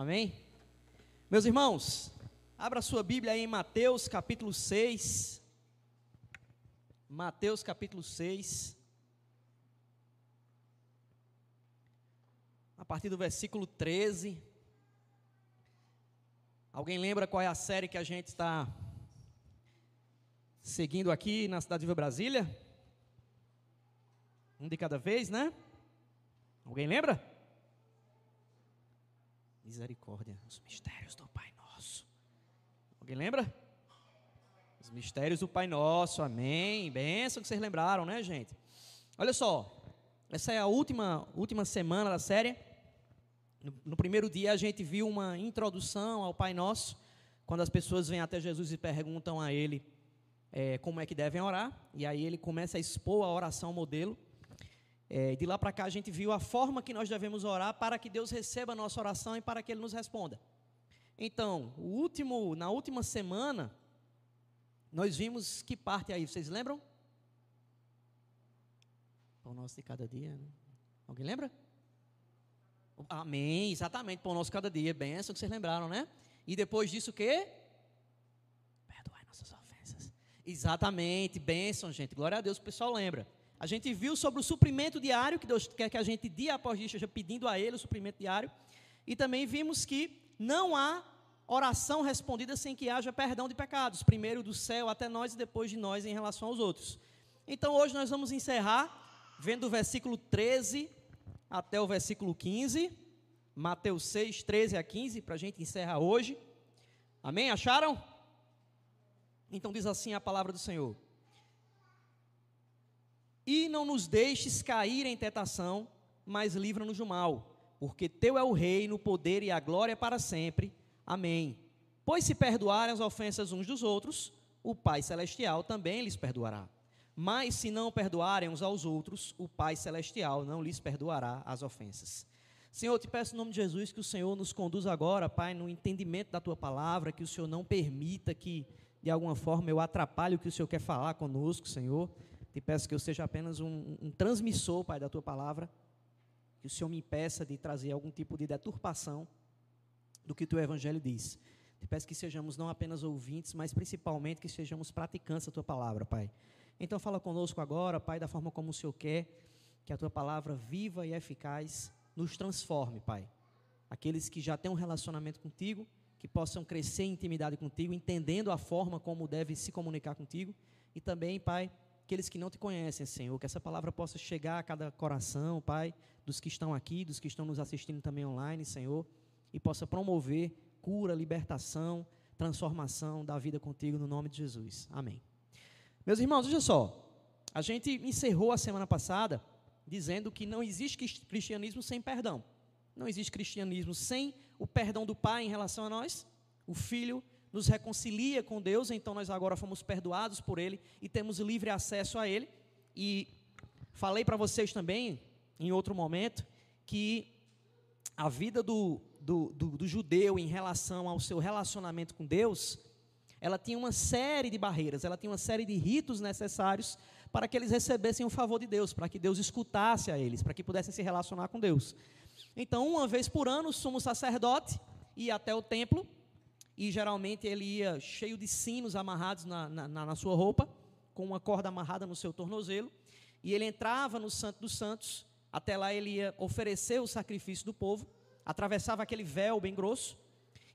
Amém? Meus irmãos, abra sua Bíblia aí em Mateus capítulo 6. Mateus capítulo 6. A partir do versículo 13. Alguém lembra qual é a série que a gente está seguindo aqui na cidade de Brasília? Um de cada vez, né? Alguém lembra? Misericórdia, os mistérios do Pai Nosso. Alguém lembra? Os mistérios do Pai Nosso, amém. Benção que vocês lembraram, né, gente? Olha só, essa é a última, última semana da série. No, no primeiro dia a gente viu uma introdução ao Pai Nosso, quando as pessoas vêm até Jesus e perguntam a Ele é, como é que devem orar, e aí ele começa a expor a oração modelo. É, de lá para cá a gente viu a forma que nós devemos orar para que Deus receba a nossa oração e para que Ele nos responda. Então, último, na última semana, nós vimos que parte aí, vocês lembram? Pão nosso de cada dia, né? Alguém lembra? Amém, exatamente, pão nosso de cada dia, benção que vocês lembraram, né? E depois disso o quê? Perdoai nossas ofensas. Exatamente, bênção, gente, glória a Deus, o pessoal lembra. A gente viu sobre o suprimento diário, que Deus quer que a gente, dia após dia, esteja pedindo a Ele o suprimento diário. E também vimos que não há oração respondida sem que haja perdão de pecados, primeiro do céu até nós e depois de nós em relação aos outros. Então hoje nós vamos encerrar vendo o versículo 13 até o versículo 15, Mateus 6, 13 a 15, para a gente encerrar hoje. Amém? Acharam? Então diz assim a palavra do Senhor. E não nos deixes cair em tentação, mas livra-nos do mal, porque teu é o reino, o poder e a glória para sempre. Amém. Pois se perdoarem as ofensas uns dos outros, o Pai celestial também lhes perdoará. Mas se não perdoarem uns aos outros, o Pai celestial não lhes perdoará as ofensas. Senhor, eu te peço em nome de Jesus que o Senhor nos conduza agora, Pai, no entendimento da tua palavra, que o Senhor não permita que de alguma forma eu atrapalhe o que o Senhor quer falar conosco, Senhor. Te peço que eu seja apenas um, um transmissor, Pai, da tua palavra. Que o Senhor me impeça de trazer algum tipo de deturpação do que o teu evangelho diz. Te peço que sejamos não apenas ouvintes, mas principalmente que sejamos praticantes da tua palavra, Pai. Então fala conosco agora, Pai, da forma como o Senhor quer, que a tua palavra viva e eficaz nos transforme, Pai. Aqueles que já têm um relacionamento contigo, que possam crescer em intimidade contigo, entendendo a forma como deve se comunicar contigo, e também, Pai, aqueles que não te conhecem, Senhor, que essa palavra possa chegar a cada coração, Pai, dos que estão aqui, dos que estão nos assistindo também online, Senhor, e possa promover cura, libertação, transformação da vida contigo no nome de Jesus. Amém. Meus irmãos, veja só, a gente encerrou a semana passada dizendo que não existe cristianismo sem perdão. Não existe cristianismo sem o perdão do Pai em relação a nós, o Filho nos reconcilia com Deus, então nós agora fomos perdoados por Ele e temos livre acesso a Ele. E falei para vocês também, em outro momento, que a vida do, do, do, do, judeu em relação ao seu relacionamento com Deus, ela tinha uma série de barreiras, ela tinha uma série de ritos necessários para que eles recebessem o favor de Deus, para que Deus escutasse a eles, para que pudessem se relacionar com Deus. Então, uma vez por ano, o sumo sacerdote ia até o templo e geralmente ele ia cheio de sinos amarrados na, na, na, sua roupa, com uma corda amarrada no seu tornozelo, e ele entrava no Santo dos Santos, até lá ele ia oferecer o sacrifício do povo, atravessava aquele véu bem grosso,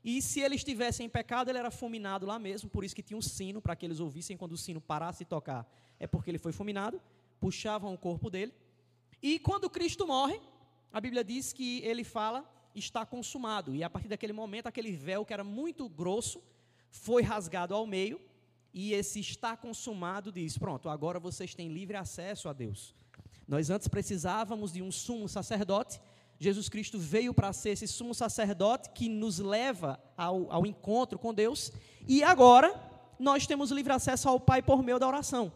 e se ele estivesse em pecado, ele era fulminado lá mesmo, por isso que tinha um sino, para que eles ouvissem quando o sino parasse de tocar, é porque ele foi fulminado, puxavam o corpo dele, e quando Cristo morre, a Bíblia diz que ele fala está consumado. E a partir daquele momento, aquele véu que era muito grosso foi rasgado ao meio, e esse está consumado diz: pronto, agora vocês têm livre acesso a Deus. Nós antes precisávamos de um sumo sacerdote, Jesus Cristo veio para ser esse sumo sacerdote que nos leva ao, ao encontro com Deus, e agora nós temos livre acesso ao Pai por meio da oração.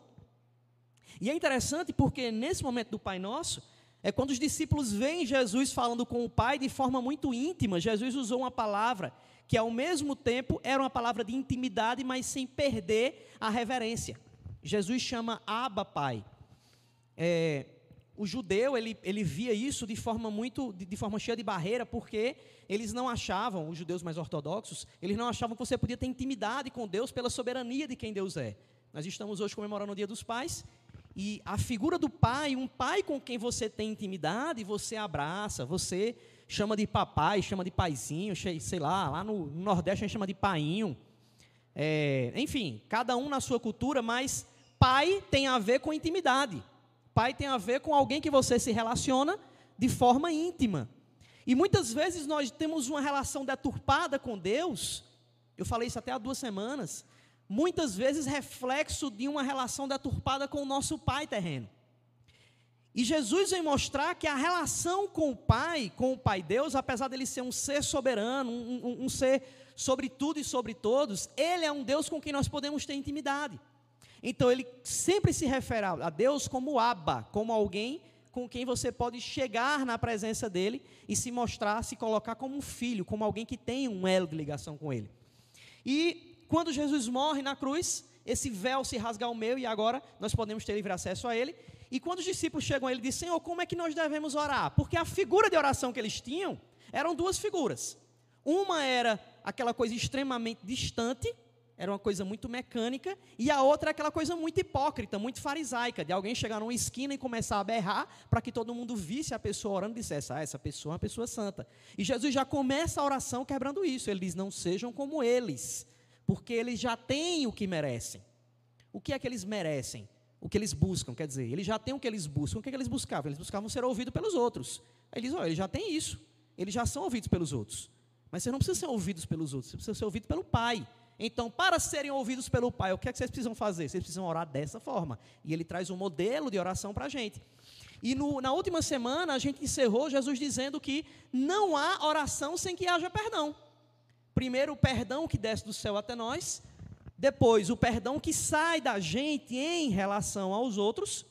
E é interessante porque nesse momento do Pai Nosso, é quando os discípulos veem Jesus falando com o Pai de forma muito íntima. Jesus usou uma palavra que, ao mesmo tempo, era uma palavra de intimidade, mas sem perder a reverência. Jesus chama Abba Pai. É, o judeu ele, ele via isso de forma muito de, de, forma cheia de barreira, porque eles não achavam, os judeus mais ortodoxos, eles não achavam que você podia ter intimidade com Deus pela soberania de quem Deus é. Nós estamos hoje comemorando o Dia dos Pais e a figura do pai, um pai com quem você tem intimidade, você abraça, você chama de papai, chama de paizinho, sei lá, lá no Nordeste a gente chama de painho. É, enfim, cada um na sua cultura, mas pai tem a ver com intimidade pai tem a ver com alguém que você se relaciona de forma íntima. E muitas vezes nós temos uma relação deturpada com Deus, eu falei isso até há duas semanas, muitas vezes reflexo de uma relação deturpada com o nosso pai terreno. E Jesus vem mostrar que a relação com o Pai, com o Pai Deus, apesar dele ser um ser soberano, um, um, um ser sobre tudo e sobre todos, ele é um Deus com quem nós podemos ter intimidade. Então ele sempre se refere a Deus como Abba, como alguém com quem você pode chegar na presença dele e se mostrar, se colocar como um filho, como alguém que tem um elo de ligação com ele. E quando Jesus morre na cruz, esse véu se rasga ao meio e agora nós podemos ter livre acesso a ele. E quando os discípulos chegam a ele, dizem: Senhor, como é que nós devemos orar? Porque a figura de oração que eles tinham eram duas figuras. Uma era aquela coisa extremamente distante, era uma coisa muito mecânica, e a outra é aquela coisa muito hipócrita, muito farisaica, de alguém chegar numa esquina e começar a berrar para que todo mundo visse a pessoa orando e dissesse: Ah, essa pessoa é uma pessoa santa. E Jesus já começa a oração quebrando isso. Ele diz: Não sejam como eles, porque eles já têm o que merecem. O que é que eles merecem? O que eles buscam, quer dizer, eles já têm o que eles buscam. O que, é que eles buscavam? Eles buscavam ser ouvidos pelos outros. Aí ele diz: oh, eles já têm isso, eles já são ouvidos pelos outros. Mas você não precisa ser ouvidos pelos outros, você precisa ser ouvido pelo Pai. Então, para serem ouvidos pelo Pai, o que é que vocês precisam fazer? Vocês precisam orar dessa forma. E ele traz um modelo de oração para a gente. E no, na última semana, a gente encerrou Jesus dizendo que não há oração sem que haja perdão. Primeiro, o perdão que desce do céu até nós. Depois, o perdão que sai da gente em relação aos outros.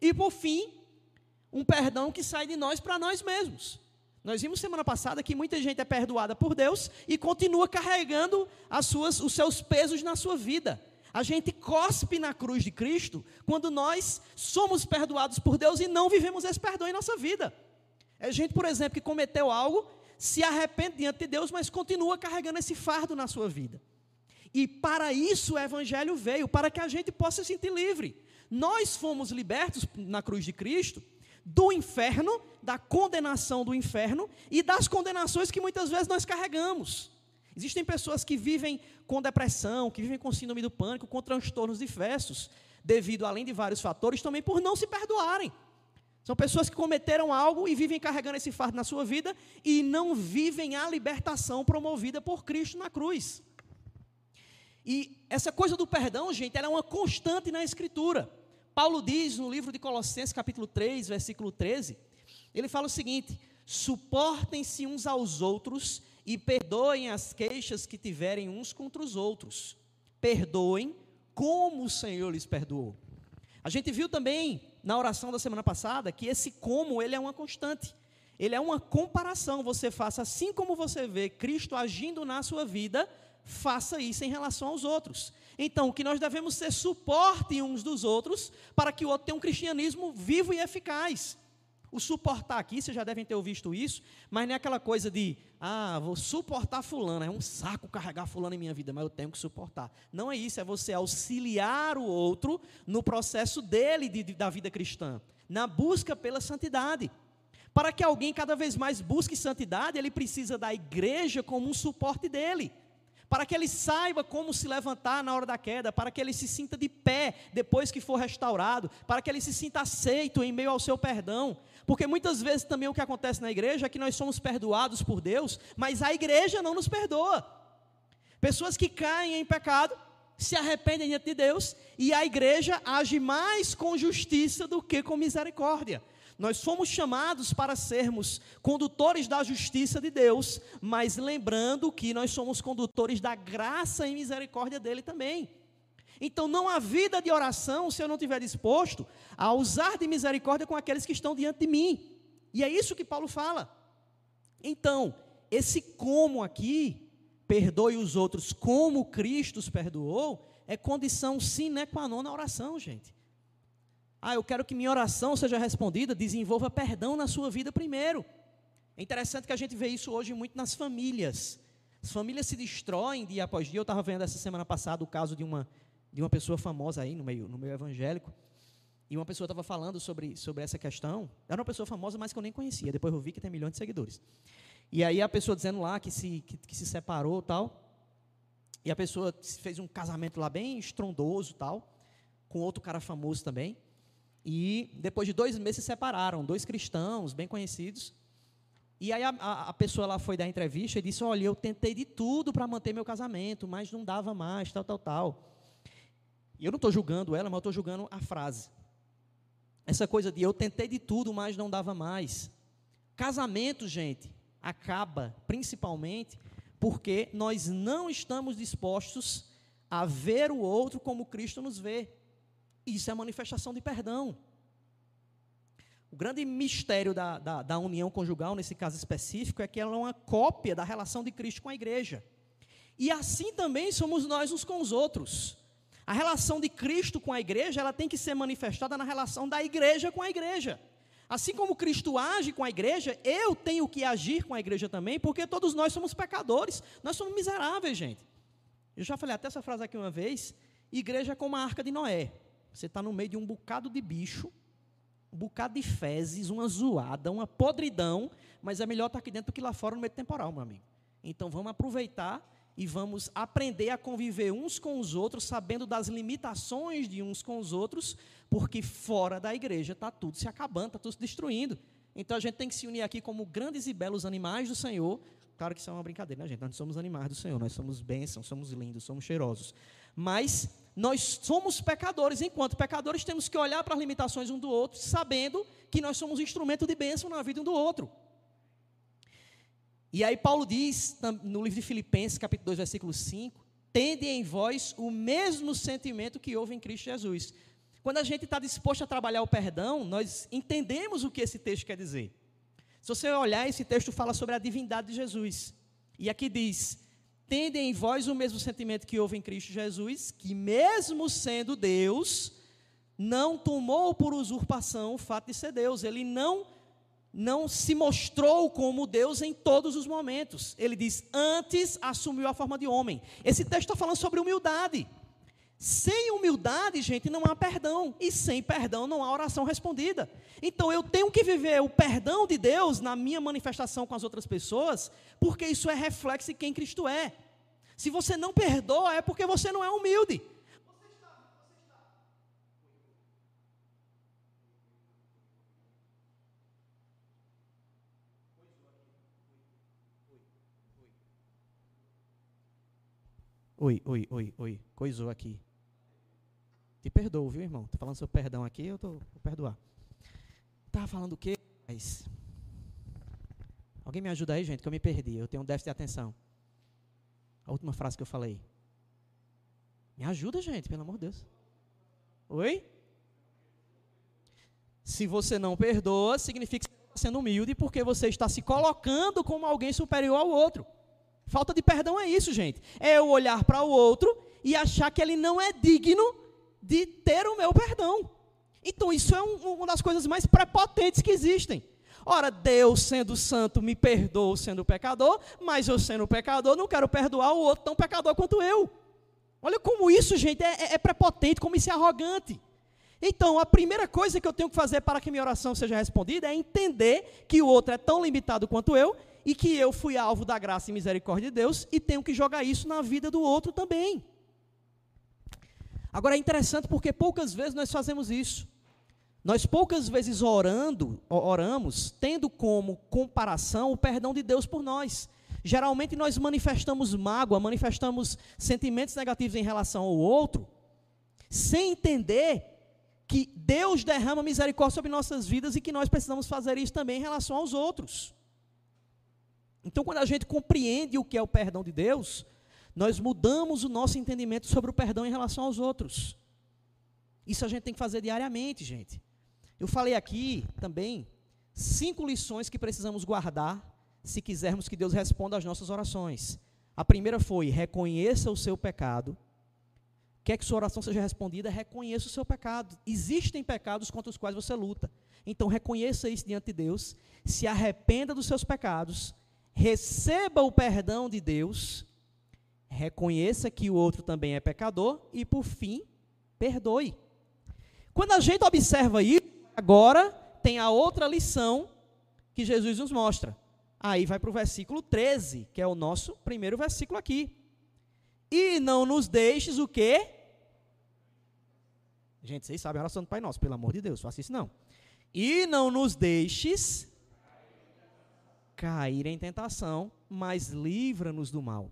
E, por fim, um perdão que sai de nós para nós mesmos. Nós vimos semana passada que muita gente é perdoada por Deus e continua carregando as suas, os seus pesos na sua vida. A gente cospe na cruz de Cristo quando nós somos perdoados por Deus e não vivemos esse perdão em nossa vida. É gente, por exemplo, que cometeu algo, se arrepende diante de Deus, mas continua carregando esse fardo na sua vida. E para isso o Evangelho veio, para que a gente possa se sentir livre. Nós fomos libertos na cruz de Cristo do inferno, da condenação do inferno e das condenações que muitas vezes nós carregamos. Existem pessoas que vivem com depressão, que vivem com síndrome do pânico, com transtornos diversos, devido, além de vários fatores, também por não se perdoarem. São pessoas que cometeram algo e vivem carregando esse fardo na sua vida e não vivem a libertação promovida por Cristo na cruz. E essa coisa do perdão, gente, ela é uma constante na Escritura. Paulo diz no livro de Colossenses, capítulo 3, versículo 13, ele fala o seguinte: suportem-se uns aos outros e perdoem as queixas que tiverem uns contra os outros. Perdoem como o Senhor lhes perdoou. A gente viu também na oração da semana passada que esse como ele é uma constante. Ele é uma comparação. Você faça assim como você vê Cristo agindo na sua vida, faça isso em relação aos outros. Então, que nós devemos ser suporte uns dos outros para que o outro tenha um cristianismo vivo e eficaz. O suportar aqui, vocês já devem ter visto isso, mas não é aquela coisa de, ah, vou suportar fulano, é um saco carregar fulano em minha vida, mas eu tenho que suportar. Não é isso, é você auxiliar o outro no processo dele de, de, da vida cristã, na busca pela santidade. Para que alguém cada vez mais busque santidade, ele precisa da igreja como um suporte dele para que ele saiba como se levantar na hora da queda, para que ele se sinta de pé depois que for restaurado, para que ele se sinta aceito em meio ao seu perdão. Porque muitas vezes também o que acontece na igreja é que nós somos perdoados por Deus, mas a igreja não nos perdoa. Pessoas que caem em pecado, se arrependem diante de Deus, e a igreja age mais com justiça do que com misericórdia. Nós fomos chamados para sermos condutores da justiça de Deus, mas lembrando que nós somos condutores da graça e misericórdia dele também. Então não há vida de oração se eu não estiver disposto a usar de misericórdia com aqueles que estão diante de mim. E é isso que Paulo fala. Então, esse como aqui, perdoe os outros como Cristo os perdoou, é condição sine qua non na oração, gente. Ah, eu quero que minha oração seja respondida, desenvolva perdão na sua vida primeiro. É interessante que a gente vê isso hoje muito nas famílias. As famílias se destroem dia após dia. Eu estava vendo essa semana passada o caso de uma, de uma pessoa famosa aí no meio, no meio evangélico. E uma pessoa estava falando sobre, sobre essa questão. Era uma pessoa famosa, mas que eu nem conhecia. Depois eu vi que tem milhões de seguidores. E aí a pessoa dizendo lá que se, que, que se separou tal. E a pessoa fez um casamento lá bem estrondoso tal. Com outro cara famoso também. E depois de dois meses se separaram, dois cristãos bem conhecidos. E aí a, a, pessoa lá foi dar entrevista e disse: Olha, eu tentei de tudo para manter meu casamento, mas não dava mais, tal, tal, tal. E eu não estou julgando ela, mas eu estou julgando a frase. Essa coisa de eu tentei de tudo, mas não dava mais. Casamento, gente, acaba principalmente porque nós não estamos dispostos a ver o outro como Cristo nos vê. Isso é manifestação de perdão. O grande mistério da, da, da, união conjugal, nesse caso específico, é que ela é uma cópia da relação de Cristo com a igreja. E assim também somos nós uns com os outros. A relação de Cristo com a igreja, ela tem que ser manifestada na relação da igreja com a igreja. Assim como Cristo age com a igreja, eu tenho que agir com a igreja também, porque todos nós somos pecadores, nós somos miseráveis, gente. Eu já falei até essa frase aqui uma vez: igreja é como a arca de Noé. Você está no meio de um bocado de bicho, um bocado de fezes, uma zoada, uma podridão, mas é melhor estar aqui dentro do que lá fora no meio temporal, meu amigo. Então vamos aproveitar e vamos aprender a conviver uns com os outros, sabendo das limitações de uns com os outros, porque fora da igreja está tudo se acabando, está tudo se destruindo. Então a gente tem que se unir aqui como grandes e belos animais do Senhor. Claro que isso é uma brincadeira, né, gente? Nós não somos animais do Senhor, nós somos bênçãos, somos lindos, somos cheirosos. Mas nós somos pecadores, enquanto pecadores temos que olhar para as limitações um do outro, sabendo que nós somos instrumento de bênção na vida um do outro. E aí Paulo diz, no livro de Filipenses, capítulo 2, versículo 5, tende em vós o mesmo sentimento que houve em Cristo Jesus. Quando a gente está disposto a trabalhar o perdão, nós entendemos o que esse texto quer dizer. Se você olhar, esse texto fala sobre a divindade de Jesus. E aqui diz: tende em vós o mesmo sentimento que houve em Cristo Jesus, que mesmo sendo Deus, não tomou por usurpação o fato de ser Deus. Ele não não se mostrou como Deus em todos os momentos. Ele diz: antes assumiu a forma de homem. Esse texto está falando sobre humildade. Sem humildade, gente, não há perdão. E sem perdão não há oração respondida. Então eu tenho que viver o perdão de Deus na minha manifestação com as outras pessoas, porque isso é reflexo de quem Cristo é. Se você não perdoa, é porque você não é humilde. Oi, oi, oi, oi, coisou aqui. Te perdoo, viu, irmão? Estou falando sobre perdão aqui, eu tô, vou perdoar. Estava falando o quê? Mas... Alguém me ajuda aí, gente, que eu me perdi. Eu tenho um déficit de atenção. A última frase que eu falei. Me ajuda, gente, pelo amor de Deus. Oi? Se você não perdoa, significa que você está sendo humilde porque você está se colocando como alguém superior ao outro. Falta de perdão é isso, gente. É eu olhar para o outro e achar que ele não é digno de ter o meu perdão. Então, isso é um, uma das coisas mais prepotentes que existem. Ora, Deus, sendo santo, me perdoa sendo pecador, mas eu, sendo pecador, não quero perdoar o outro tão pecador quanto eu. Olha como isso, gente, é, é, é prepotente, como isso é arrogante. Então, a primeira coisa que eu tenho que fazer para que minha oração seja respondida é entender que o outro é tão limitado quanto eu e que eu fui alvo da graça e misericórdia de Deus e tenho que jogar isso na vida do outro também. Agora é interessante porque poucas vezes nós fazemos isso. Nós poucas vezes orando, oramos, tendo como comparação o perdão de Deus por nós. Geralmente nós manifestamos mágoa, manifestamos sentimentos negativos em relação ao outro, sem entender que Deus derrama misericórdia sobre nossas vidas e que nós precisamos fazer isso também em relação aos outros. Então, quando a gente compreende o que é o perdão de Deus, nós mudamos o nosso entendimento sobre o perdão em relação aos outros. Isso a gente tem que fazer diariamente, gente. Eu falei aqui também cinco lições que precisamos guardar se quisermos que Deus responda às nossas orações. A primeira foi: reconheça o seu pecado. quer que sua oração seja respondida, reconheça o seu pecado. Existem pecados contra os quais você luta. Então reconheça isso diante de Deus, se arrependa dos seus pecados, receba o perdão de Deus, reconheça que o outro também é pecador e, por fim, perdoe. Quando a gente observa isso, agora tem a outra lição que Jesus nos mostra. Aí vai para o versículo 13, que é o nosso primeiro versículo aqui. E não nos deixes o quê? Gente, vocês sabem a oração do Pai Nosso, pelo amor de Deus, faça isso não. E não nos deixes cair em tentação, mas livra-nos do mal.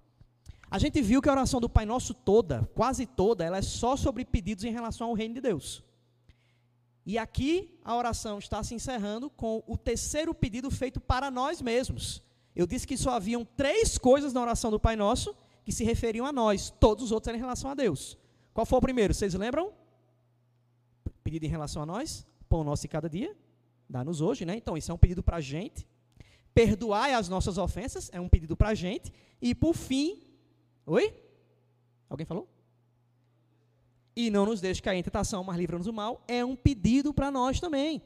A gente viu que a oração do Pai Nosso toda, quase toda, ela é só sobre pedidos em relação ao reino de Deus. E aqui a oração está se encerrando com o terceiro pedido feito para nós mesmos. Eu disse que só haviam três coisas na oração do Pai Nosso que se referiam a nós, todos os outros eram em relação a Deus. Qual foi o primeiro? Vocês lembram? Pedido em relação a nós? Pão nosso de cada dia, dá-nos hoje, né? Então, isso é um pedido para a gente. Perdoai as nossas ofensas, é um pedido para a gente. E por fim, oi? Alguém falou? E não nos deixe cair em tentação, mas livra-nos do mal, é um pedido para nós também.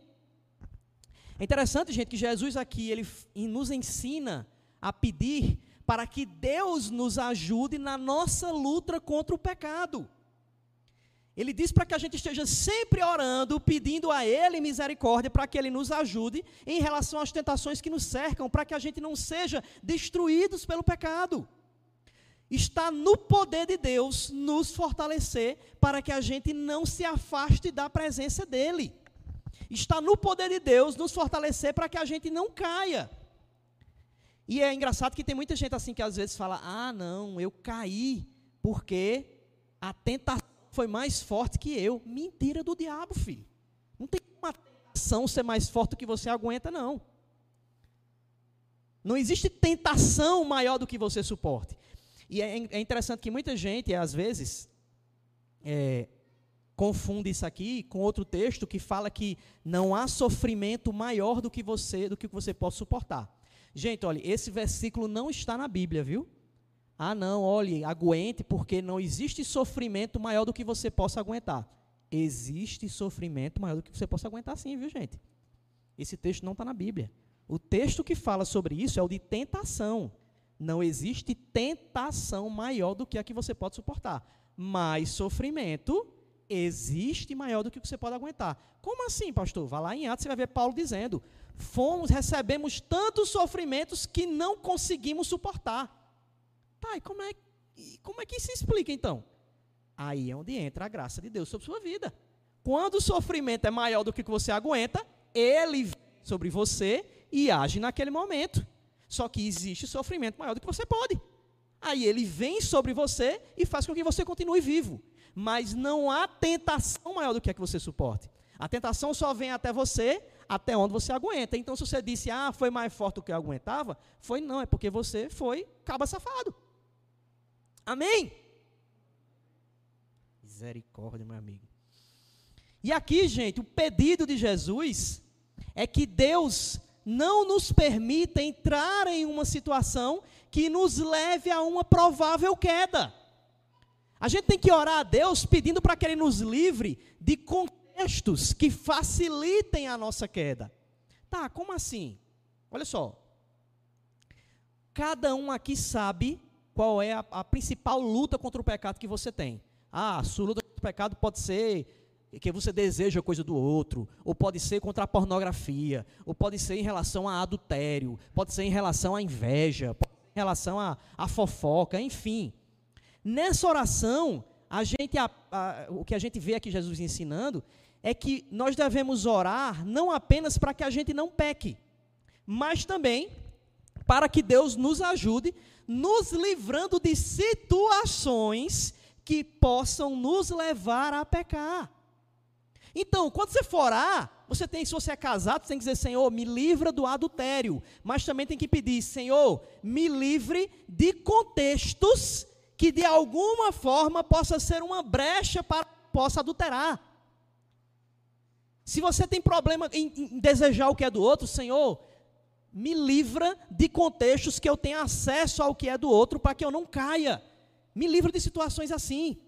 É interessante, gente, que Jesus aqui, ele nos ensina a pedir para que Deus nos ajude na nossa luta contra o pecado. Ele diz para que a gente esteja sempre orando, pedindo a Ele misericórdia, para que Ele nos ajude em relação às tentações que nos cercam, para que a gente não seja destruídos pelo pecado. Está no poder de Deus nos fortalecer para que a gente não se afaste da presença dEle. Está no poder de Deus nos fortalecer para que a gente não caia. E é engraçado que tem muita gente assim que às vezes fala: ah, não, eu caí porque a tentação foi mais forte que eu. Mentira do diabo, filho. Não tem uma tentação ser mais forte do que você aguenta, não. Não existe tentação maior do que você suporte. E é, é interessante que muita gente, às vezes, é, confunde isso aqui com outro texto que fala que não há sofrimento maior do que você, do que você pode suportar. Gente, olha, esse versículo não está na Bíblia, viu? Ah, não, olhe, aguente, porque não existe sofrimento maior do que você possa aguentar. Existe sofrimento maior do que você possa aguentar, sim, viu, gente? Esse texto não está na Bíblia. O texto que fala sobre isso é o de tentação. Não existe tentação maior do que a que você pode suportar. Mas sofrimento existe maior do que você pode aguentar. Como assim, pastor? Vá lá em Atos, você vai ver Paulo dizendo: fomos, recebemos tantos sofrimentos que não conseguimos suportar. Tá, e como é, como é que se explica então? Aí é onde entra a graça de Deus sobre sua vida. Quando o sofrimento é maior do que você aguenta, ele sobre você e age naquele momento. Só que existe sofrimento maior do que você pode. Aí ele vem sobre você e faz com que você continue vivo. Mas não há tentação maior do que a que você suporte. A tentação só vem até você até onde você aguenta. Então, se você disse, ah, foi mais forte do que eu aguentava, foi não, é porque você foi caba safado. Amém? Misericórdia, meu amigo. E aqui, gente, o pedido de Jesus é que Deus não nos permita entrar em uma situação que nos leve a uma provável queda. A gente tem que orar a Deus pedindo para que Ele nos livre de contextos que facilitem a nossa queda. Tá, como assim? Olha só. Cada um aqui sabe qual é a, a principal luta contra o pecado que você tem. Ah, a sua luta contra o pecado pode ser que você deseja coisa do outro, ou pode ser contra a pornografia, ou pode ser em relação a adultério, pode ser em relação à inveja, pode ser em relação à, à fofoca, enfim. Nessa oração, a gente, a, a, o que a gente vê aqui Jesus ensinando é que nós devemos orar não apenas para que a gente não peque, mas também para que Deus nos ajude, nos livrando de situações que possam nos levar a pecar. Então, quando você for orar, você tem, se você é casado, você tem que dizer, Senhor, me livra do adultério. Mas também tem que pedir, Senhor, me livre de contextos que de alguma forma possa ser uma brecha para possa adulterar. Se você tem problema em, em desejar o que é do outro, Senhor, me livra de contextos que eu tenha acesso ao que é do outro para que eu não caia. Me livra de situações assim.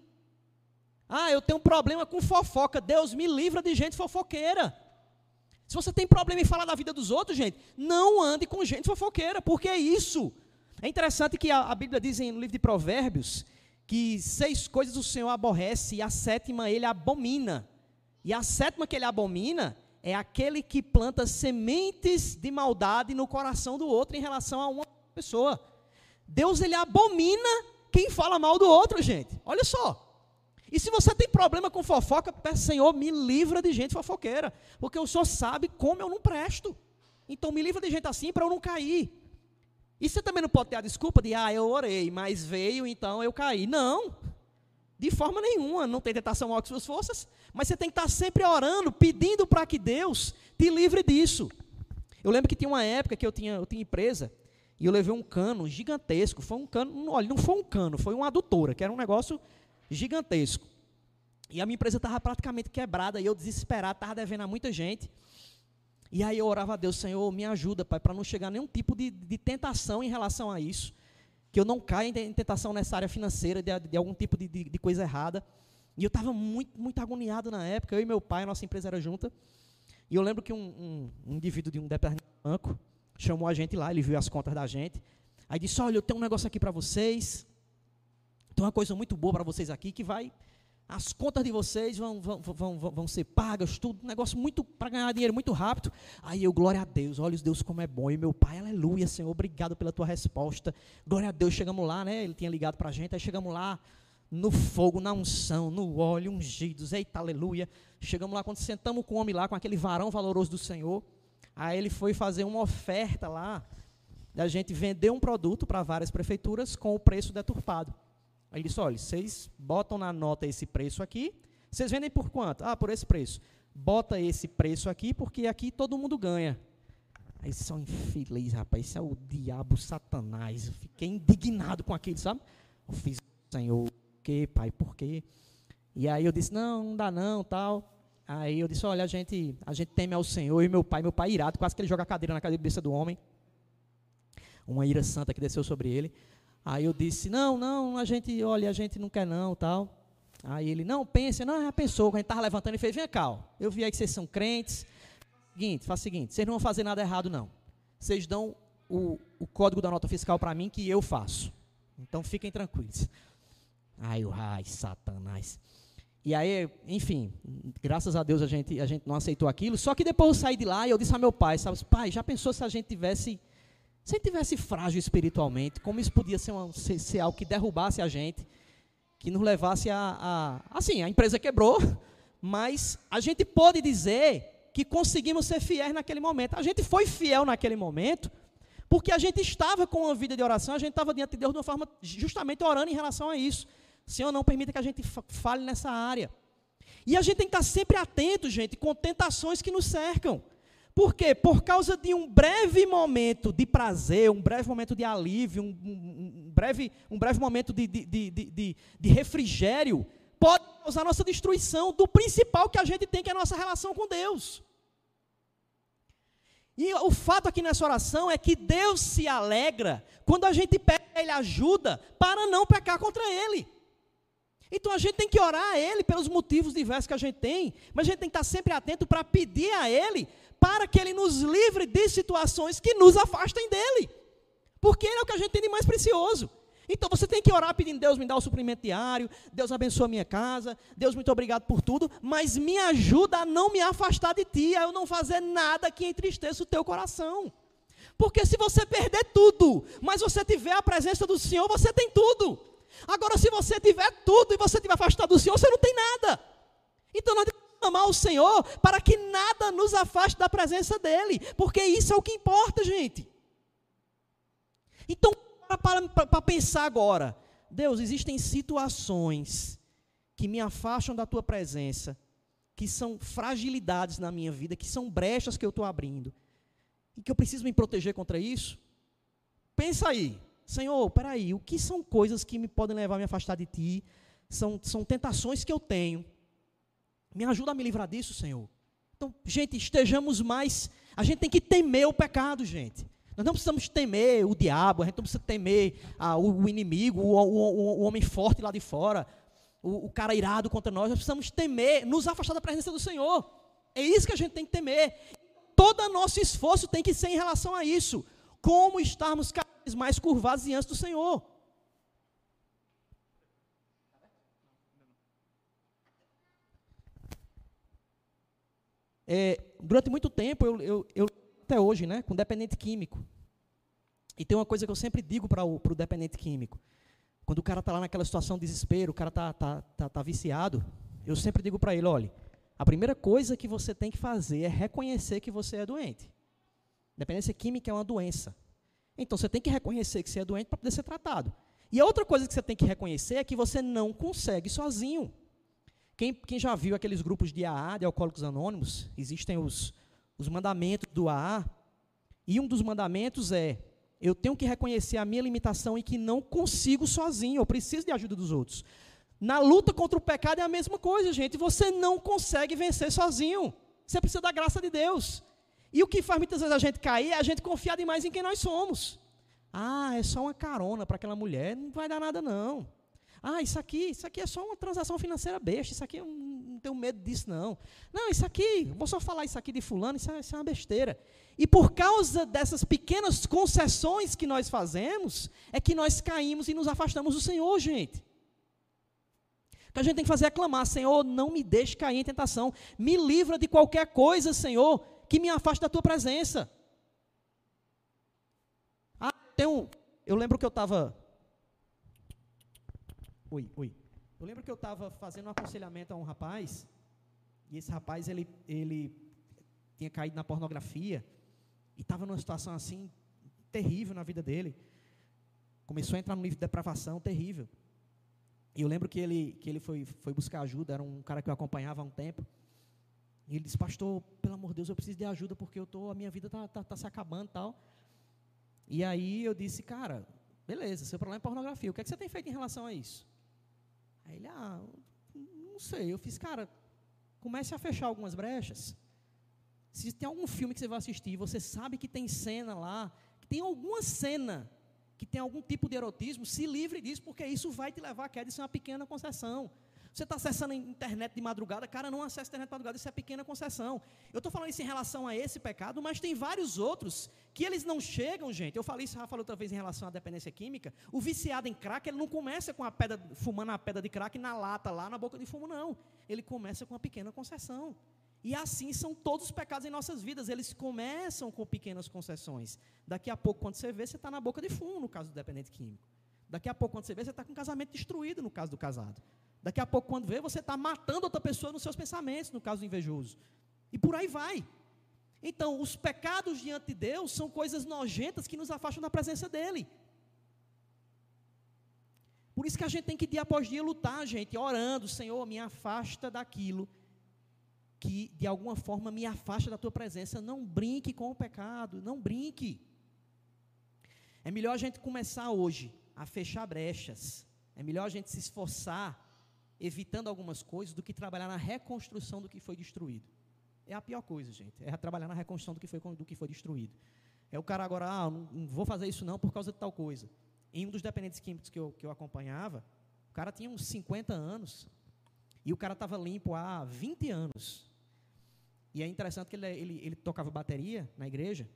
Ah, eu tenho um problema com fofoca. Deus me livra de gente fofoqueira. Se você tem problema em falar da vida dos outros, gente, não ande com gente fofoqueira, porque é isso. É interessante que a, a Bíblia diz no livro de Provérbios que seis coisas o Senhor aborrece e a sétima ele abomina. E a sétima que ele abomina é aquele que planta sementes de maldade no coração do outro em relação a uma pessoa. Deus ele abomina quem fala mal do outro, gente. Olha só. E se você tem problema com fofoca, peça, Senhor, me livra de gente fofoqueira, porque o Senhor sabe como eu não presto. Então me livra de gente assim para eu não cair. E você também não pode ter a desculpa de, ah, eu orei, mas veio, então eu caí. Não. De forma nenhuma, não tem tentação maior que suas forças, mas você tem que estar sempre orando, pedindo para que Deus te livre disso. Eu lembro que tinha uma época que eu tinha, eu tinha empresa, e eu levei um cano gigantesco. Foi um cano, olha, não foi um cano, foi uma adutora, que era um negócio gigantesco. E a minha empresa estava praticamente quebrada, e eu desesperado, estava devendo a muita gente. E aí eu orava a Deus, Senhor, me ajuda, Pai, para não chegar nenhum tipo de, de, tentação em relação a isso. Que eu não caia em tentação nessa área financeira, de, de algum tipo de, de, coisa errada. E eu estava muito, muito agoniado na época, eu e meu pai, nossa empresa era junta. E eu lembro que um, um, um indivíduo de um determinado banco chamou a gente lá, ele viu as contas da gente. Aí disse: Olha, eu tenho um negócio aqui para vocês. Tem uma coisa muito boa para vocês aqui que vai. As contas de vocês vão, vão, vão, vão ser pagas, tudo, um negócio muito para ganhar dinheiro muito rápido. Aí eu, glória a Deus, olha Deus como é bom. E meu pai, aleluia, Senhor, obrigado pela tua resposta. Glória a Deus, chegamos lá, né? Ele tinha ligado para a gente, aí chegamos lá no fogo, na unção, no óleo, ungidos, eita, aleluia. Chegamos lá, quando sentamos com o homem lá, com aquele varão valoroso do Senhor. Aí ele foi fazer uma oferta lá, da gente vender um produto para várias prefeituras com o preço deturpado. Aí ele disse: olha, vocês botam na nota esse preço aqui, vocês vendem por quanto? Ah, por esse preço. Bota esse preço aqui, porque aqui todo mundo ganha. Aí são infeliz, rapaz, isso é o diabo satanás. Eu fiquei indignado com aquilo, sabe? Eu fiz, Senhor, por quê, pai, por quê? E aí eu disse, não, não dá não, tal. Aí eu disse, olha, a gente, a gente teme ao Senhor, e meu pai, meu pai irado, quase que ele joga a cadeira na cabeça do homem. Uma ira santa que desceu sobre ele. Aí eu disse, não, não, a gente, olha, a gente não quer não, tal. Aí ele, não, pense, não, já pensou, a gente estava levantando, ele fez, vem cá, ó, eu vi aí que vocês são crentes. Seguinte, faz o seguinte, vocês não vão fazer nada errado, não. Vocês dão o, o código da nota fiscal para mim que eu faço. Então fiquem tranquilos. Ai, o ai, satanás. E aí, enfim, graças a Deus a gente, a gente não aceitou aquilo. Só que depois eu saí de lá e eu disse a meu pai, sabe, pai, já pensou se a gente tivesse se ele tivesse frágil espiritualmente, como isso podia ser, uma, ser, ser algo que derrubasse a gente, que nos levasse a, a. Assim, a empresa quebrou, mas a gente pode dizer que conseguimos ser fiéis naquele momento. A gente foi fiel naquele momento, porque a gente estava com uma vida de oração, a gente estava diante de Deus de uma forma justamente orando em relação a isso. Senhor, não permita que a gente fale nessa área. E a gente tem que estar sempre atento, gente, com tentações que nos cercam. Por quê? Por causa de um breve momento de prazer, um breve momento de alívio, um, um, breve, um breve momento de, de, de, de, de refrigério, pode causar nossa destruição do principal que a gente tem, que é a nossa relação com Deus. E o fato aqui nessa oração é que Deus se alegra quando a gente pede a Ele ajuda para não pecar contra Ele. Então a gente tem que orar a Ele pelos motivos diversos que a gente tem, mas a gente tem que estar sempre atento para pedir a Ele para que Ele nos livre de situações que nos afastem dEle. Porque Ele é o que a gente tem de mais precioso. Então você tem que orar pedindo, Deus me dá o suprimento diário, Deus abençoa a minha casa, Deus muito obrigado por tudo, mas me ajuda a não me afastar de Ti, a eu não fazer nada que entristeça o teu coração. Porque se você perder tudo, mas você tiver a presença do Senhor, você tem tudo. Agora, se você tiver tudo e você estiver afastado do Senhor, você não tem nada. Então nós amar o Senhor para que nada nos afaste da presença dEle, porque isso é o que importa, gente. Então, para, para, para pensar agora, Deus, existem situações que me afastam da tua presença, que são fragilidades na minha vida, que são brechas que eu estou abrindo, e que eu preciso me proteger contra isso. Pensa aí, Senhor, peraí, o que são coisas que me podem levar a me afastar de Ti? São, são tentações que eu tenho, me ajuda a me livrar disso, Senhor. Então, gente, estejamos mais. A gente tem que temer o pecado, gente. Nós não precisamos temer o diabo, a gente não precisa temer ah, o, inimigo, o, o, o, homem forte lá de fora, o, o cara irado contra nós, nós precisamos temer, nos afastar da presença do Senhor. É isso que a gente tem que temer. Todo nosso esforço tem que ser em relação a isso. Como estarmos cada vez mais curvados diante do Senhor. É, durante muito tempo, eu, eu, eu, até hoje, né, com dependente químico. E tem uma coisa que eu sempre digo para o dependente químico. Quando o cara está lá naquela situação de desespero, o cara está tá, tá, tá viciado, eu sempre digo para ele, olha, a primeira coisa que você tem que fazer é reconhecer que você é doente. Dependência química é uma doença. Então você tem que reconhecer que você é doente para poder ser tratado. E a outra coisa que você tem que reconhecer é que você não consegue sozinho. Quem, quem já viu aqueles grupos de AA, de Alcoólicos Anônimos, existem os, os mandamentos do AA, e um dos mandamentos é: eu tenho que reconhecer a minha limitação e que não consigo sozinho, eu preciso de ajuda dos outros. Na luta contra o pecado é a mesma coisa, gente. Você não consegue vencer sozinho. Você precisa da graça de Deus. E o que faz muitas vezes a gente cair é a gente confiar demais em quem nós somos. Ah, é só uma carona para aquela mulher, não vai dar nada não. Ah, isso aqui, isso aqui é só uma transação financeira besta, isso aqui eu não tenho medo disso não. Não, isso aqui, vou só falar isso aqui de fulano, isso é, isso é uma besteira. E por causa dessas pequenas concessões que nós fazemos, é que nós caímos e nos afastamos do Senhor, gente que a gente tem que fazer é clamar: Senhor, não me deixe cair em tentação, me livra de qualquer coisa, Senhor, que me afaste da tua presença. Ah, tem um, eu lembro que eu estava. Oi, oi. Eu lembro que eu estava fazendo um aconselhamento a um rapaz, e esse rapaz ele, ele tinha caído na pornografia, e estava numa situação assim, terrível na vida dele. Começou a entrar no nível de depravação terrível. E eu lembro que ele, que ele foi, foi buscar ajuda, era um cara que eu acompanhava há um tempo. E ele disse, pastor, pelo amor de Deus, eu preciso de ajuda porque eu tô, a minha vida está tá, tá se acabando e tal. E aí eu disse, cara, beleza, seu problema é pornografia, o que, é que você tem feito em relação a isso? Aí ele, ah, não sei, eu fiz, cara, comece a fechar algumas brechas. Se tem algum filme que você vai assistir, você sabe que tem cena lá, que tem alguma cena que tem algum tipo de erotismo, se livre disso, porque isso vai te levar a queda, isso é uma pequena concessão. Você está acessando a internet de madrugada, cara, não acessa a internet de madrugada, isso é pequena concessão. Eu estou falando isso em relação a esse pecado, mas tem vários outros que eles não chegam, gente. Eu falei isso, falei outra vez em relação à dependência química. O viciado em crack, ele não começa com a pedra, fumando a pedra de crack na lata, lá na boca de fumo, não. Ele começa com uma pequena concessão. E assim são todos os pecados em nossas vidas, eles começam com pequenas concessões. Daqui a pouco, quando você vê, você está na boca de fumo, no caso do dependente químico. Daqui a pouco, quando você vê, você está com um casamento destruído, no caso do casado. Daqui a pouco, quando vê, você está matando outra pessoa nos seus pensamentos, no caso do invejoso. E por aí vai. Então, os pecados diante de Deus são coisas nojentas que nos afastam da presença dEle. Por isso que a gente tem que dia após dia lutar, gente, orando, Senhor, me afasta daquilo que de alguma forma me afasta da tua presença. Não brinque com o pecado, não brinque. É melhor a gente começar hoje a fechar brechas. É melhor a gente se esforçar evitando algumas coisas do que trabalhar na reconstrução do que foi destruído. É a pior coisa, gente. É trabalhar na reconstrução do que foi, do que foi destruído. É o cara agora, ah, não, não vou fazer isso não por causa de tal coisa. Em um dos dependentes químicos que eu, que eu acompanhava, o cara tinha uns 50 anos e o cara estava limpo há 20 anos. E é interessante que ele, ele, ele tocava bateria na igreja.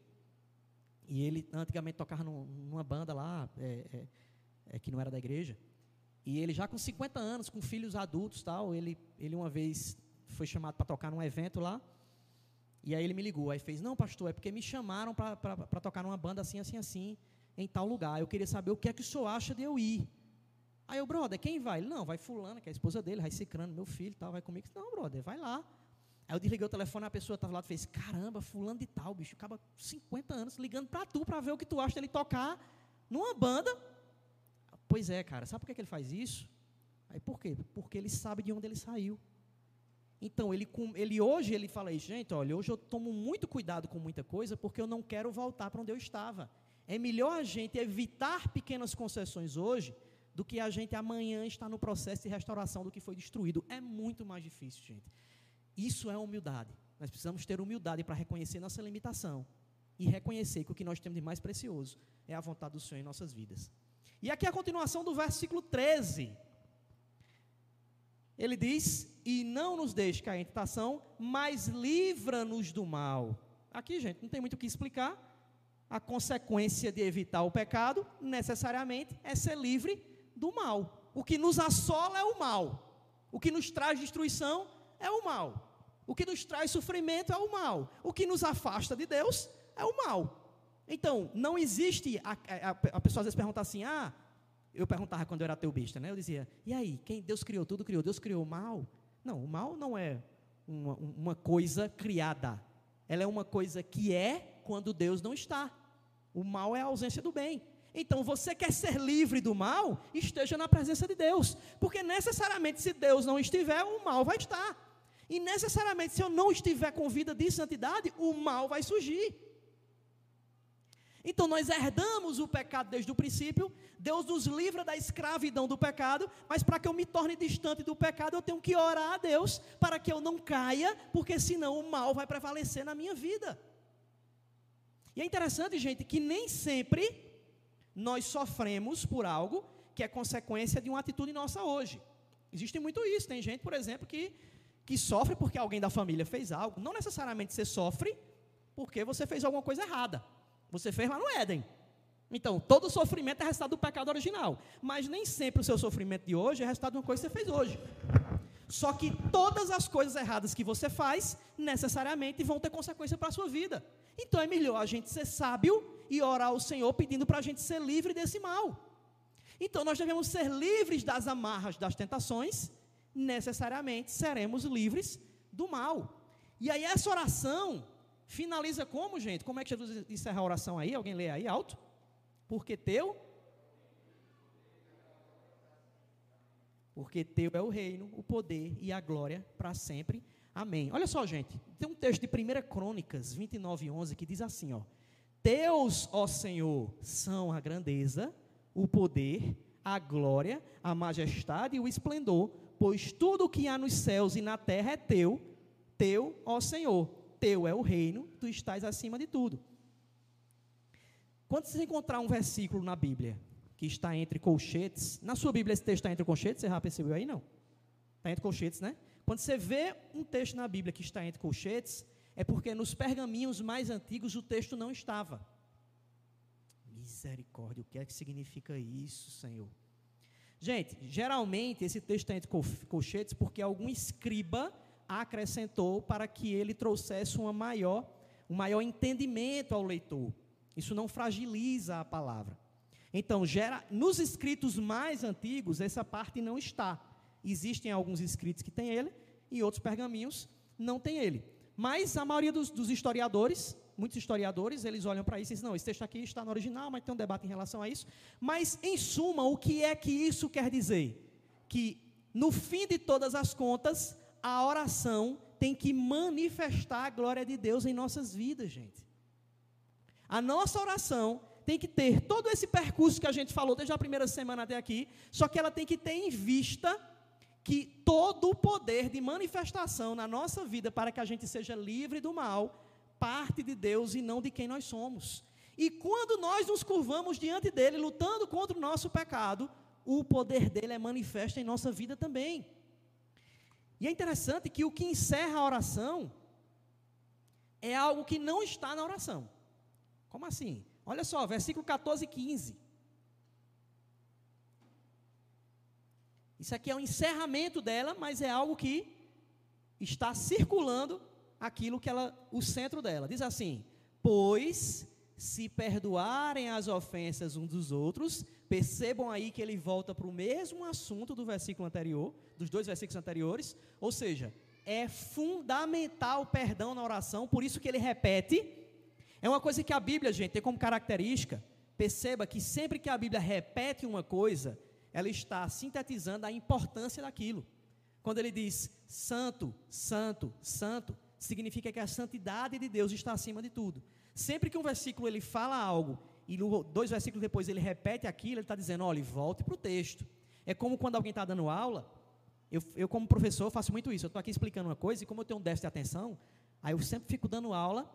E ele antigamente tocava num, numa banda lá, é, é, é, que não era da igreja. E ele já com 50 anos, com filhos adultos tal, ele, ele uma vez foi chamado para tocar num evento lá. E aí ele me ligou, aí fez, não pastor, é porque me chamaram para tocar numa banda assim, assim, assim, em tal lugar. Eu queria saber o que é que o senhor acha de eu ir. Aí eu, brother, quem vai? Ele, não, vai fulano, que é a esposa dele, vai cicrando, meu filho tal, vai comigo. Não, brother, vai lá. Aí eu desliguei o telefone, a pessoa estava lá e fez: Caramba, fulano de tal, bicho, acaba 50 anos ligando para tu para ver o que tu acha dele tocar numa banda. Pois é, cara, sabe por que, ele faz isso? Aí por quê? Porque ele sabe de onde ele saiu. Então, ele, ele hoje ele fala isso, gente, olha, hoje eu tomo muito cuidado com muita coisa porque eu não quero voltar para onde eu estava. É melhor a gente evitar pequenas concessões hoje do que a gente amanhã estar no processo de restauração do que foi destruído. É muito mais difícil, gente. Isso é humildade. Nós precisamos ter humildade para reconhecer nossa limitação e reconhecer que o que nós temos de mais precioso é a vontade do Senhor em nossas vidas. E aqui a continuação do versículo 13. ele diz: E não nos deixe cair em tentação, mas livra-nos do mal. Aqui, gente, não tem muito o que explicar. A consequência de evitar o pecado, necessariamente, é ser livre do mal. O que nos assola é o mal. O que nos traz destruição é o mal. O que nos traz sofrimento é o mal. O que nos afasta de Deus é o mal. Então, não existe. A, a, a pessoa às vezes pergunta assim: ah, eu perguntava quando eu era teubista, né? Eu dizia, e aí, quem Deus criou tudo, criou? Deus criou o mal? Não, o mal não é uma, uma coisa criada. Ela é uma coisa que é quando Deus não está. O mal é a ausência do bem. Então, você quer ser livre do mal? Esteja na presença de Deus. Porque necessariamente, se Deus não estiver, o mal vai estar. E necessariamente, se eu não estiver com vida de santidade, o mal vai surgir. Então nós herdamos o pecado desde o princípio, Deus nos livra da escravidão do pecado, mas para que eu me torne distante do pecado, eu tenho que orar a Deus para que eu não caia, porque senão o mal vai prevalecer na minha vida. E é interessante, gente, que nem sempre nós sofremos por algo que é consequência de uma atitude nossa hoje. Existe muito isso. Tem gente, por exemplo, que, que sofre porque alguém da família fez algo. Não necessariamente você sofre porque você fez alguma coisa errada. Você fez lá no Éden. Então, todo sofrimento é resultado do pecado original. Mas nem sempre o seu sofrimento de hoje é resultado de uma coisa que você fez hoje. Só que todas as coisas erradas que você faz, necessariamente vão ter consequência para a sua vida. Então é melhor a gente ser sábio e orar ao Senhor pedindo para a gente ser livre desse mal. Então nós devemos ser livres das amarras das tentações, necessariamente seremos livres do mal. E aí essa oração Finaliza como, gente? Como é que Jesus encerra a oração aí? Alguém lê aí alto? Porque teu. Porque teu é o reino, o poder e a glória para sempre. Amém. Olha só, gente. Tem um texto de 1 Crônicas 29, 11 que diz assim: ó, Teus, ó Senhor, são a grandeza, o poder, a glória, a majestade e o esplendor, pois tudo o que há nos céus e na terra é teu, teu, ó Senhor teu é o reino, tu estás acima de tudo. Quando você encontrar um versículo na Bíblia que está entre colchetes, na sua Bíblia esse texto está entre colchetes, você já percebeu aí? Não. Está entre colchetes, né? Quando você vê um texto na Bíblia que está entre colchetes, é porque nos pergaminhos mais antigos o texto não estava. Misericórdia, o que é que significa isso, Senhor? Gente, geralmente esse texto está entre colchetes porque algum escriba acrescentou para que ele trouxesse uma maior, um maior entendimento ao leitor. Isso não fragiliza a palavra. Então, gera, nos escritos mais antigos, essa parte não está. Existem alguns escritos que têm ele e outros pergaminhos não têm ele. Mas a maioria dos, dos historiadores, muitos historiadores, eles olham para isso e dizem, não, esse texto aqui está no original, mas tem um debate em relação a isso. Mas, em suma, o que é que isso quer dizer? Que, no fim de todas as contas, a oração tem que manifestar a glória de Deus em nossas vidas, gente. A nossa oração tem que ter todo esse percurso que a gente falou desde a primeira semana até aqui, só que ela tem que ter em vista que todo o poder de manifestação na nossa vida para que a gente seja livre do mal parte de Deus e não de quem nós somos. E quando nós nos curvamos diante dele, lutando contra o nosso pecado, o poder dele é manifesto em nossa vida também. E é interessante que o que encerra a oração é algo que não está na oração. Como assim? Olha só, versículo 14 e 15. Isso aqui é o um encerramento dela, mas é algo que está circulando aquilo que ela, o centro dela. Diz assim: Pois se perdoarem as ofensas uns dos outros, percebam aí que ele volta para o mesmo assunto do versículo anterior, dos dois versículos anteriores, ou seja, é fundamental o perdão na oração, por isso que ele repete. É uma coisa que a Bíblia, gente, tem como característica. Perceba que sempre que a Bíblia repete uma coisa, ela está sintetizando a importância daquilo. Quando ele diz santo, santo, santo, significa que a santidade de Deus está acima de tudo. Sempre que um versículo ele fala algo e dois versículos depois ele repete aquilo, ele está dizendo: olha, volte para o texto. É como quando alguém está dando aula eu, eu, como professor, faço muito isso. Eu estou aqui explicando uma coisa e, como eu tenho um déficit de atenção, aí eu sempre fico dando aula,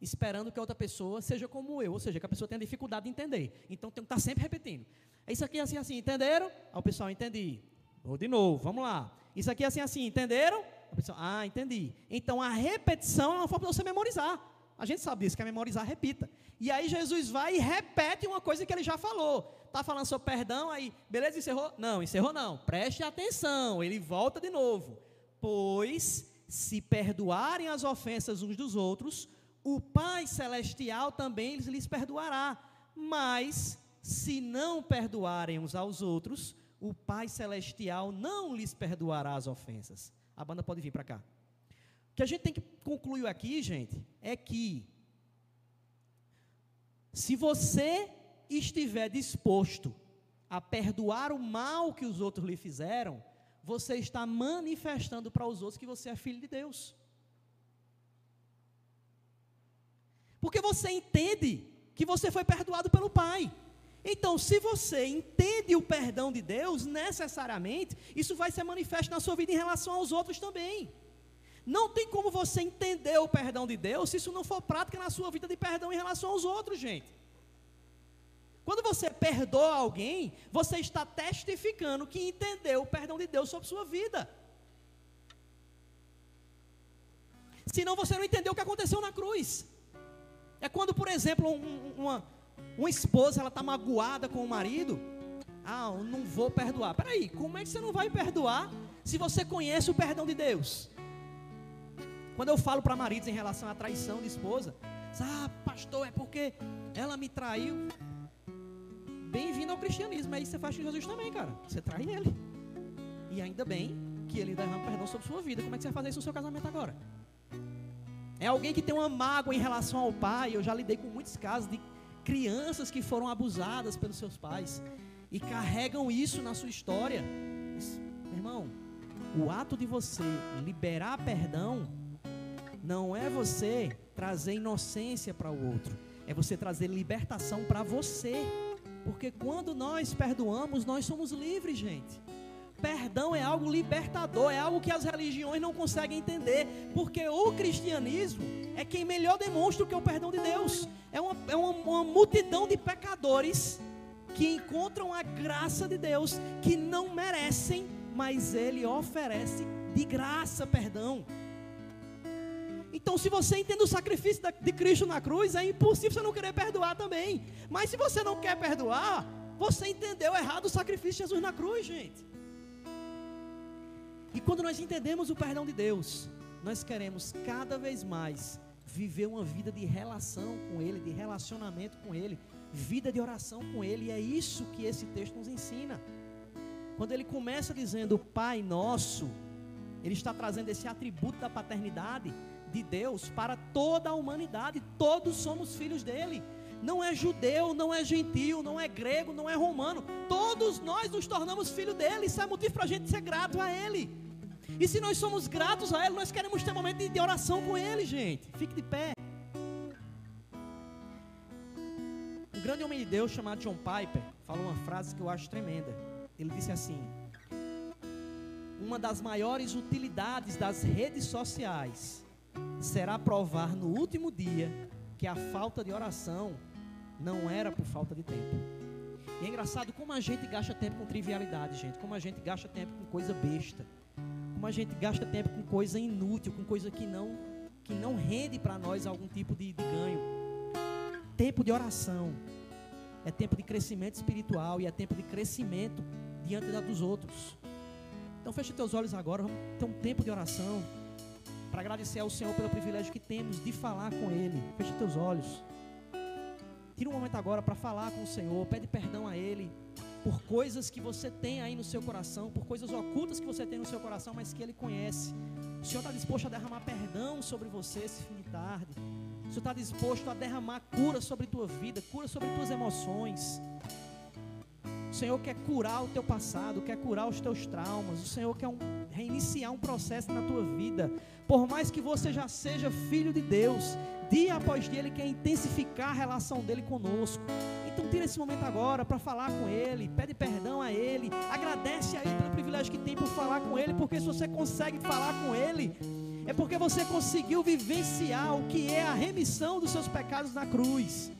esperando que a outra pessoa seja como eu, ou seja, que a pessoa tenha dificuldade de entender. Então, tenho que estar sempre repetindo. É isso aqui, assim, assim, entenderam? Aí o pessoal, entendi. Vou de novo, vamos lá. Isso aqui é assim, assim, entenderam? Pessoa, ah, entendi. Então a repetição é uma forma de você memorizar. A gente sabe disso, que é memorizar, repita. E aí Jesus vai e repete uma coisa que ele já falou. Está falando sobre perdão, aí, beleza, encerrou? Não, encerrou não. Preste atenção, ele volta de novo. Pois, se perdoarem as ofensas uns dos outros, o Pai Celestial também lhes perdoará. Mas, se não perdoarem uns aos outros, o Pai Celestial não lhes perdoará as ofensas. A banda pode vir para cá. Que a gente tem que concluir aqui, gente, é que se você estiver disposto a perdoar o mal que os outros lhe fizeram, você está manifestando para os outros que você é filho de Deus. Porque você entende que você foi perdoado pelo Pai. Então, se você entende o perdão de Deus, necessariamente, isso vai ser manifesto na sua vida em relação aos outros também. Não tem como você entender o perdão de Deus se isso não for prática na sua vida de perdão em relação aos outros, gente. Quando você perdoa alguém, você está testificando que entendeu o perdão de Deus sobre sua vida. Senão você não entendeu o que aconteceu na cruz. É quando, por exemplo, um, uma, uma esposa ela está magoada com o marido. Ah, eu não vou perdoar. Peraí, como é que você não vai perdoar se você conhece o perdão de Deus? Quando eu falo para maridos em relação à traição de esposa, ah, pastor, é porque ela me traiu. Bem-vindo ao cristianismo. Aí você faz com Jesus também, cara. Você trai ele. E ainda bem que ele derrama perdão sobre sua vida. Como é que você vai fazer isso no seu casamento agora? É alguém que tem uma mágoa em relação ao pai. Eu já lidei com muitos casos de crianças que foram abusadas pelos seus pais e carregam isso na sua história. Meu irmão, o ato de você liberar perdão não é você trazer inocência para o outro, é você trazer libertação para você. Porque quando nós perdoamos, nós somos livres, gente. Perdão é algo libertador, é algo que as religiões não conseguem entender, porque o cristianismo é quem melhor demonstra o que é o perdão de Deus. É uma, é uma, uma multidão de pecadores que encontram a graça de Deus, que não merecem, mas Ele oferece de graça perdão. Então, se você entende o sacrifício de Cristo na cruz, é impossível você não querer perdoar também. Mas se você não quer perdoar, você entendeu errado o sacrifício de Jesus na cruz, gente. E quando nós entendemos o perdão de Deus, nós queremos cada vez mais viver uma vida de relação com Ele, de relacionamento com Ele, vida de oração com Ele, e é isso que esse texto nos ensina. Quando ele começa dizendo Pai Nosso, ele está trazendo esse atributo da paternidade de Deus para toda a humanidade, todos somos filhos dele. Não é judeu, não é gentil, não é grego, não é romano. Todos nós nos tornamos filhos dele. Isso é motivo para a gente ser grato a ele. E se nós somos gratos a Ele, nós queremos ter um momento de oração com Ele, gente. Fique de pé. Um grande homem de Deus chamado John Piper falou uma frase que eu acho tremenda. Ele disse assim: Uma das maiores utilidades das redes sociais será provar no último dia que a falta de oração não era por falta de tempo. E é engraçado como a gente gasta tempo com trivialidade, gente. Como a gente gasta tempo com coisa besta como a gente gasta tempo com coisa inútil, com coisa que não que não rende para nós algum tipo de, de ganho. Tempo de oração é tempo de crescimento espiritual e é tempo de crescimento diante da dos outros. Então feche teus olhos agora, vamos ter um tempo de oração para agradecer ao Senhor pelo privilégio que temos de falar com Ele. Feche teus olhos. Tira um momento agora para falar com o Senhor, pede perdão a Ele por coisas que você tem aí no seu coração, por coisas ocultas que você tem no seu coração, mas que Ele conhece. O Senhor está disposto a derramar perdão sobre você esse fim de tarde. O Senhor está disposto a derramar cura sobre tua vida, cura sobre tuas emoções. O Senhor quer curar o teu passado, quer curar os teus traumas. O Senhor quer um, reiniciar um processo na tua vida. Por mais que você já seja filho de Deus, dia após dia Ele quer intensificar a relação dele conosco. Então tira esse momento agora para falar com Ele, pede perdão a Ele, agradece a Ele pelo privilégio que tem por falar com Ele, porque se você consegue falar com Ele, é porque você conseguiu vivenciar o que é a remissão dos seus pecados na cruz.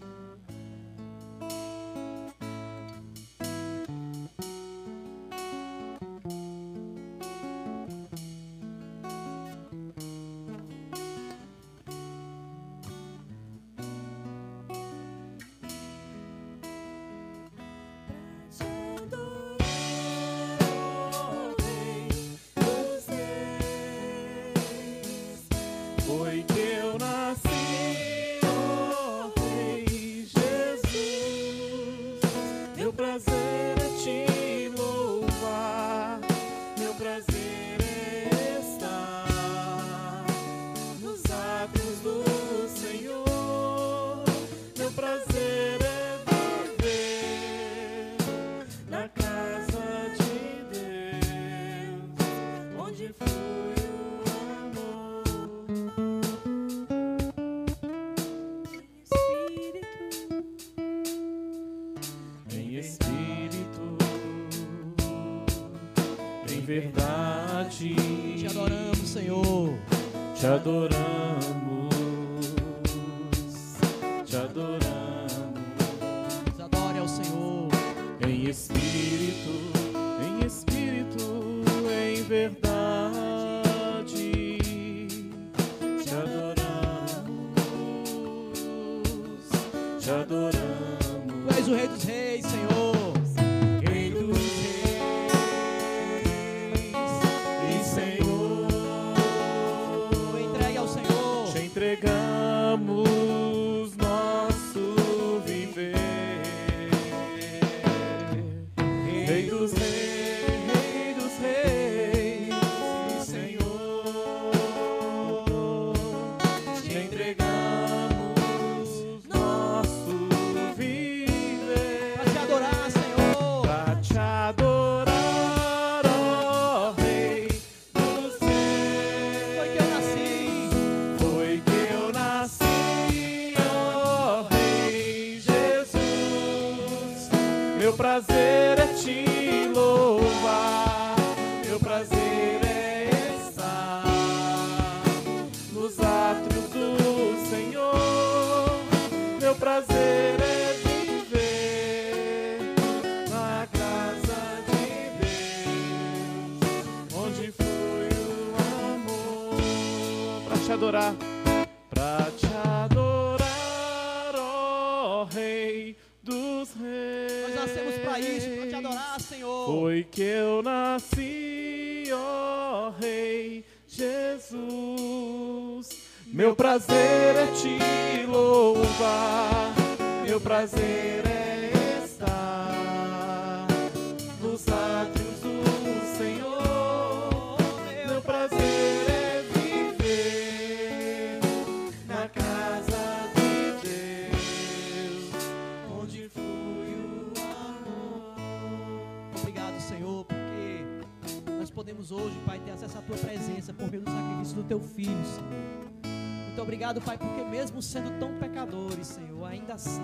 Obrigado, Pai, porque mesmo sendo tão pecadores, Senhor, ainda assim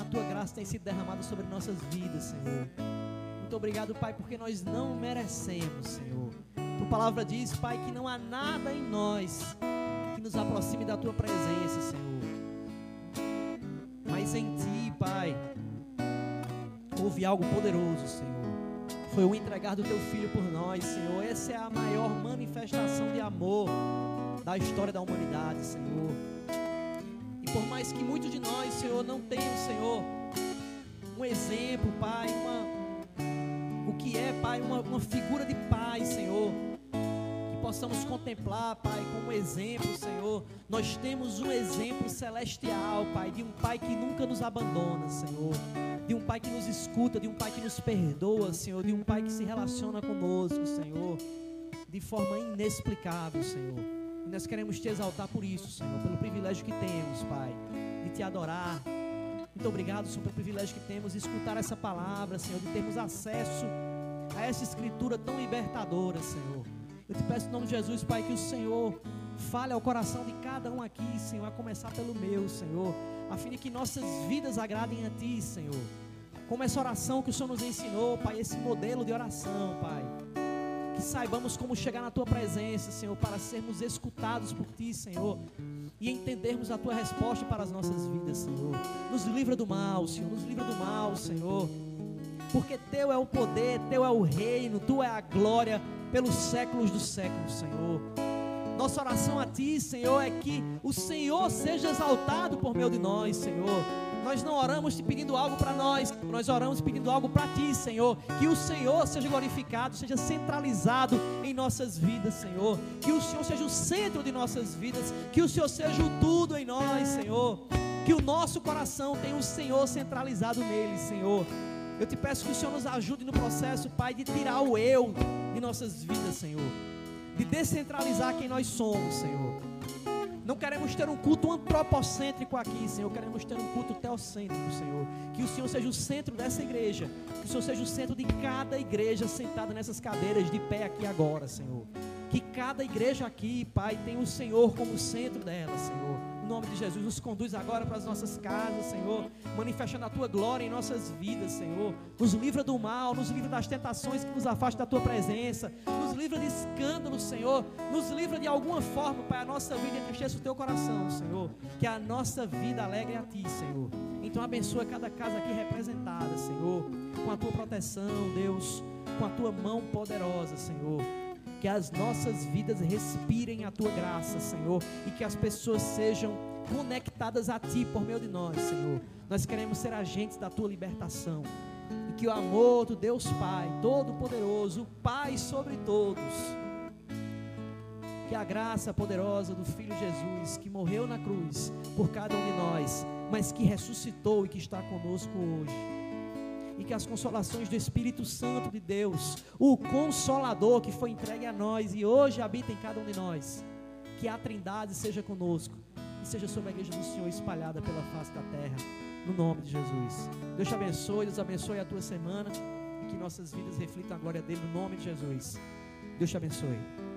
a Tua graça tem sido derramada sobre nossas vidas, Senhor. Muito obrigado, Pai, porque nós não merecemos, Senhor. Tua palavra diz, Pai, que não há nada em nós que nos aproxime da Tua presença, Senhor. Mas em Ti, Pai, houve algo poderoso, Senhor. Foi o entregar do teu filho por nós, Senhor. Essa é a maior manifestação de amor da história da humanidade, Senhor. E por mais que muitos de nós, Senhor, não tenham, Senhor, um exemplo, Pai, uma, o que é, Pai, uma, uma figura de Pai, Senhor, que possamos contemplar, Pai, como exemplo, Senhor. Nós temos um exemplo celestial, Pai, de um Pai que nunca nos abandona, Senhor de um Pai que nos escuta, de um Pai que nos perdoa, Senhor, de um Pai que se relaciona conosco, Senhor, de forma inexplicável, Senhor. E nós queremos te exaltar por isso, Senhor, pelo privilégio que temos, Pai, de te adorar. Muito obrigado, Senhor, pelo privilégio que temos de escutar essa palavra, Senhor, de termos acesso a essa escritura tão libertadora, Senhor. Eu te peço em nome de Jesus, Pai, que o Senhor fale ao coração de cada um aqui, Senhor, a começar pelo meu, Senhor a fim de que nossas vidas agradem a Ti, Senhor. Como essa oração que o Senhor nos ensinou, Pai, esse modelo de oração, Pai. Que saibamos como chegar na Tua presença, Senhor, para sermos escutados por Ti, Senhor. E entendermos a Tua resposta para as nossas vidas, Senhor. Nos livra do mal, Senhor, nos livra do mal, Senhor. Porque Teu é o poder, Teu é o reino, Tu é a glória pelos séculos dos séculos, Senhor. Nossa oração a Ti, Senhor, é que o Senhor seja exaltado por meio de nós, Senhor. Nós não oramos te pedindo algo para nós, nós oramos pedindo algo para Ti, Senhor. Que o Senhor seja glorificado, seja centralizado em nossas vidas, Senhor. Que o Senhor seja o centro de nossas vidas, que o Senhor seja o tudo em nós, Senhor. Que o nosso coração tenha o Senhor centralizado nele, Senhor. Eu te peço que o Senhor nos ajude no processo, Pai, de tirar o eu de nossas vidas, Senhor de descentralizar quem nós somos, Senhor. Não queremos ter um culto antropocêntrico aqui, Senhor. Queremos ter um culto teocêntrico, Senhor. Que o Senhor seja o centro dessa igreja. Que o Senhor seja o centro de cada igreja sentada nessas cadeiras de pé aqui agora, Senhor. Que cada igreja aqui, Pai, tenha o Senhor como centro dela, Senhor. Nome de Jesus, nos conduz agora para as nossas casas, Senhor. Manifestando a tua glória em nossas vidas, Senhor. Nos livra do mal, nos livra das tentações que nos afastam da tua presença. Nos livra de escândalos, Senhor. Nos livra de alguma forma, Pai, a nossa vida entristeça o teu coração, Senhor. Que a nossa vida alegre a ti, Senhor. Então abençoa cada casa aqui representada, Senhor. Com a tua proteção, Deus. Com a tua mão poderosa, Senhor que as nossas vidas respirem a tua graça, Senhor, e que as pessoas sejam conectadas a ti por meio de nós, Senhor. Nós queremos ser agentes da tua libertação. E que o amor do Deus Pai, Todo-Poderoso, Pai sobre todos, que a graça poderosa do Filho Jesus, que morreu na cruz por cada um de nós, mas que ressuscitou e que está conosco hoje e que as consolações do Espírito Santo de Deus, o Consolador que foi entregue a nós e hoje habita em cada um de nós, que a Trindade seja conosco e seja sobre a igreja do Senhor espalhada pela face da terra, no nome de Jesus. Deus te abençoe, Deus abençoe a tua semana e que nossas vidas reflitam a glória dele no nome de Jesus. Deus te abençoe.